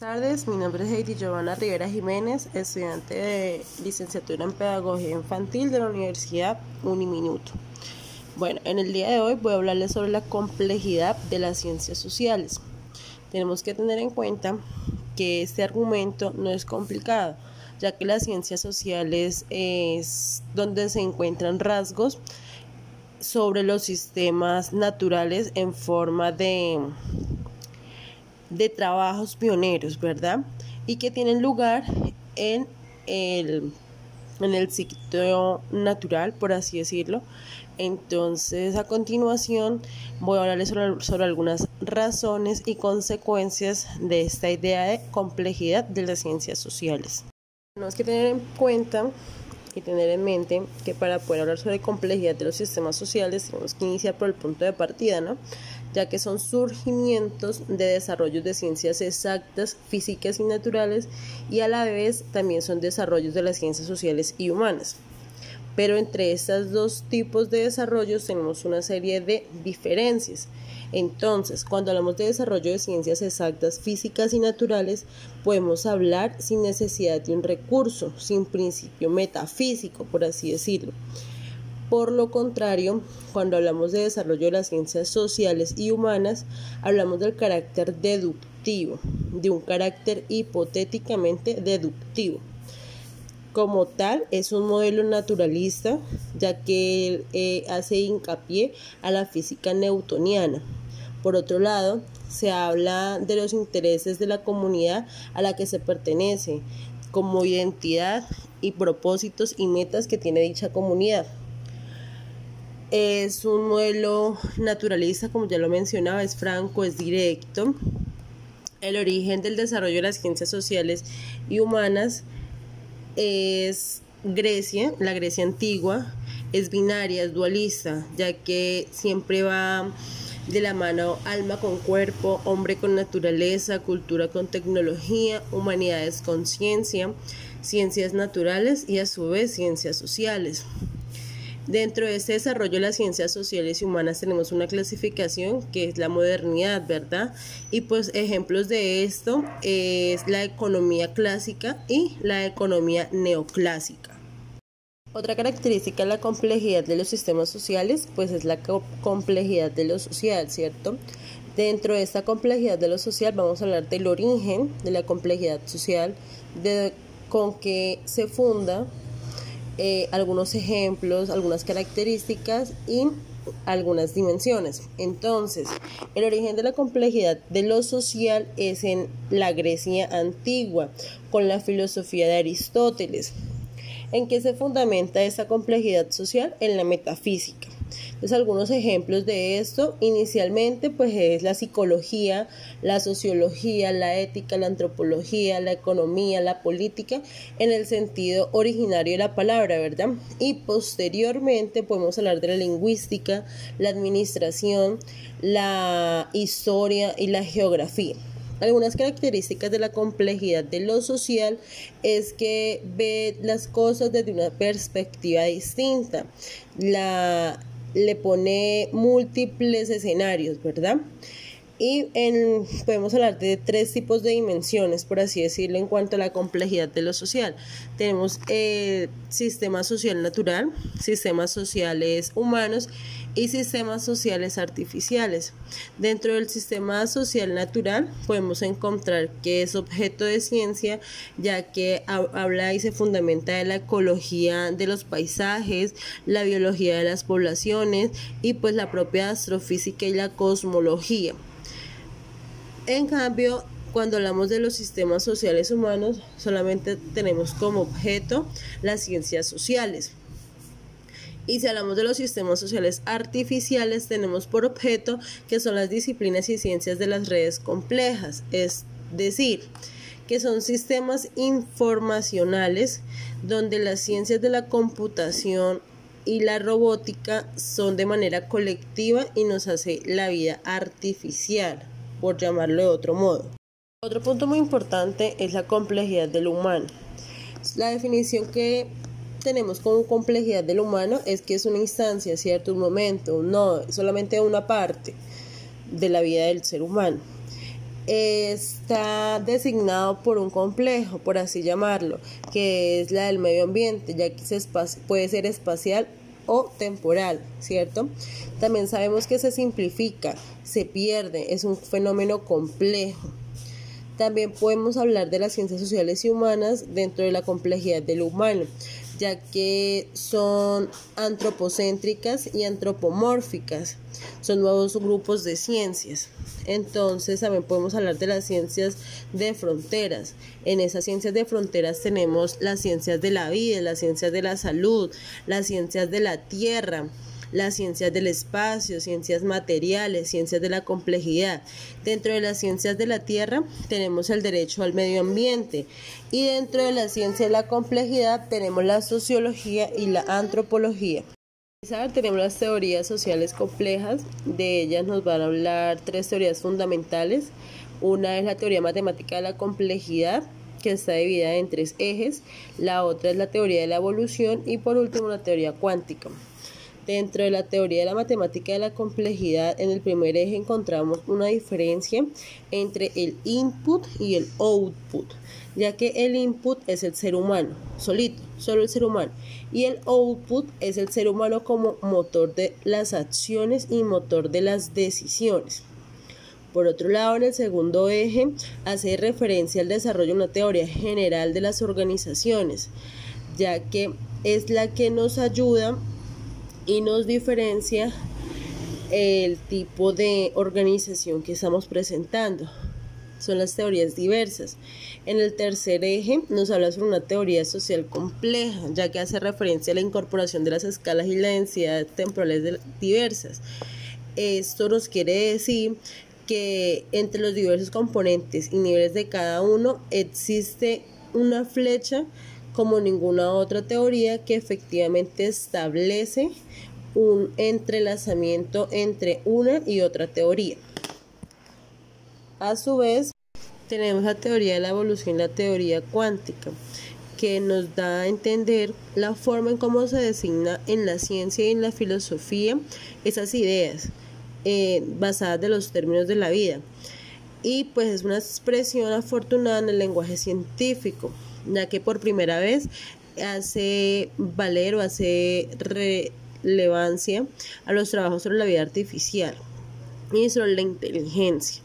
Buenas tardes, mi nombre es Heidi Giovanna Rivera Jiménez, estudiante de licenciatura en Pedagogía Infantil de la Universidad Uniminuto. Bueno, en el día de hoy voy a hablarles sobre la complejidad de las ciencias sociales. Tenemos que tener en cuenta que este argumento no es complicado, ya que las ciencias sociales es donde se encuentran rasgos sobre los sistemas naturales en forma de de trabajos pioneros, ¿verdad? Y que tienen lugar en el, en el sitio natural, por así decirlo. Entonces, a continuación, voy a hablarles sobre, sobre, algunas razones y consecuencias de esta idea de complejidad de las ciencias sociales. Tenemos que tener en cuenta y tener en mente que para poder hablar sobre complejidad de los sistemas sociales tenemos que iniciar por el punto de partida, ¿no? ya que son surgimientos de desarrollos de ciencias exactas, físicas y naturales y a la vez también son desarrollos de las ciencias sociales y humanas. Pero entre estos dos tipos de desarrollos tenemos una serie de diferencias. Entonces, cuando hablamos de desarrollo de ciencias exactas, físicas y naturales, podemos hablar sin necesidad de un recurso, sin principio metafísico, por así decirlo. Por lo contrario, cuando hablamos de desarrollo de las ciencias sociales y humanas, hablamos del carácter deductivo, de un carácter hipotéticamente deductivo. Como tal, es un modelo naturalista, ya que eh, hace hincapié a la física newtoniana. Por otro lado, se habla de los intereses de la comunidad a la que se pertenece, como identidad y propósitos y metas que tiene dicha comunidad. Es un modelo naturalista, como ya lo mencionaba, es franco, es directo. El origen del desarrollo de las ciencias sociales y humanas es Grecia, la Grecia antigua, es binaria, es dualista, ya que siempre va de la mano alma con cuerpo, hombre con naturaleza, cultura con tecnología, humanidades con ciencia, ciencias naturales y a su vez ciencias sociales. Dentro de este desarrollo de las ciencias sociales y humanas tenemos una clasificación que es la modernidad, ¿verdad? Y pues ejemplos de esto es la economía clásica y la economía neoclásica. Otra característica de la complejidad de los sistemas sociales, pues es la complejidad de lo social, ¿cierto? Dentro de esta complejidad de lo social vamos a hablar del origen de la complejidad social, de con que se funda eh, algunos ejemplos, algunas características y algunas dimensiones. Entonces, el origen de la complejidad de lo social es en la Grecia antigua, con la filosofía de Aristóteles. ¿En qué se fundamenta esa complejidad social? En la metafísica. Entonces, algunos ejemplos de esto, inicialmente, pues es la psicología, la sociología, la ética, la antropología, la economía, la política, en el sentido originario de la palabra, ¿verdad? Y posteriormente podemos hablar de la lingüística, la administración, la historia y la geografía. Algunas características de la complejidad de lo social es que ve las cosas desde una perspectiva distinta. La le pone múltiples escenarios, ¿verdad? Y en, podemos hablar de tres tipos de dimensiones, por así decirlo, en cuanto a la complejidad de lo social. Tenemos eh, sistema social natural, sistemas sociales humanos y sistemas sociales artificiales. Dentro del sistema social natural podemos encontrar que es objeto de ciencia, ya que habla y se fundamenta de la ecología de los paisajes, la biología de las poblaciones y pues la propia astrofísica y la cosmología. En cambio, cuando hablamos de los sistemas sociales humanos, solamente tenemos como objeto las ciencias sociales. Y si hablamos de los sistemas sociales artificiales, tenemos por objeto que son las disciplinas y ciencias de las redes complejas, es decir, que son sistemas informacionales donde las ciencias de la computación y la robótica son de manera colectiva y nos hace la vida artificial por llamarlo de otro modo. Otro punto muy importante es la complejidad del humano. La definición que tenemos como complejidad del humano es que es una instancia, cierto, un momento, no, solamente una parte de la vida del ser humano. está designado por un complejo, por así llamarlo, que es la del medio ambiente, ya que se puede ser espacial o temporal, ¿cierto? También sabemos que se simplifica, se pierde, es un fenómeno complejo. También podemos hablar de las ciencias sociales y humanas dentro de la complejidad del humano, ya que son antropocéntricas y antropomórficas. Son nuevos grupos de ciencias. Entonces también podemos hablar de las ciencias de fronteras. En esas ciencias de fronteras tenemos las ciencias de la vida, las ciencias de la salud, las ciencias de la tierra, las ciencias del espacio, ciencias materiales, ciencias de la complejidad. Dentro de las ciencias de la Tierra tenemos el derecho al medio ambiente y dentro de la ciencia de la complejidad tenemos la sociología y la antropología. Tenemos las teorías sociales complejas, de ellas nos van a hablar tres teorías fundamentales. Una es la teoría matemática de la complejidad, que está dividida en tres ejes, la otra es la teoría de la evolución y por último la teoría cuántica. Dentro de la teoría de la matemática de la complejidad, en el primer eje encontramos una diferencia entre el input y el output, ya que el input es el ser humano, solito, solo el ser humano, y el output es el ser humano como motor de las acciones y motor de las decisiones. Por otro lado, en el segundo eje hace referencia al desarrollo de una teoría general de las organizaciones, ya que es la que nos ayuda y nos diferencia el tipo de organización que estamos presentando. Son las teorías diversas. En el tercer eje nos habla sobre una teoría social compleja, ya que hace referencia a la incorporación de las escalas y la densidad temporales diversas. Esto nos quiere decir que entre los diversos componentes y niveles de cada uno existe una flecha como ninguna otra teoría que efectivamente establece un entrelazamiento entre una y otra teoría. A su vez, tenemos la teoría de la evolución y la teoría cuántica, que nos da a entender la forma en cómo se designa en la ciencia y en la filosofía esas ideas eh, basadas de los términos de la vida. Y pues es una expresión afortunada en el lenguaje científico, ya que por primera vez hace valer o hace relevancia a los trabajos sobre la vida artificial y sobre la inteligencia.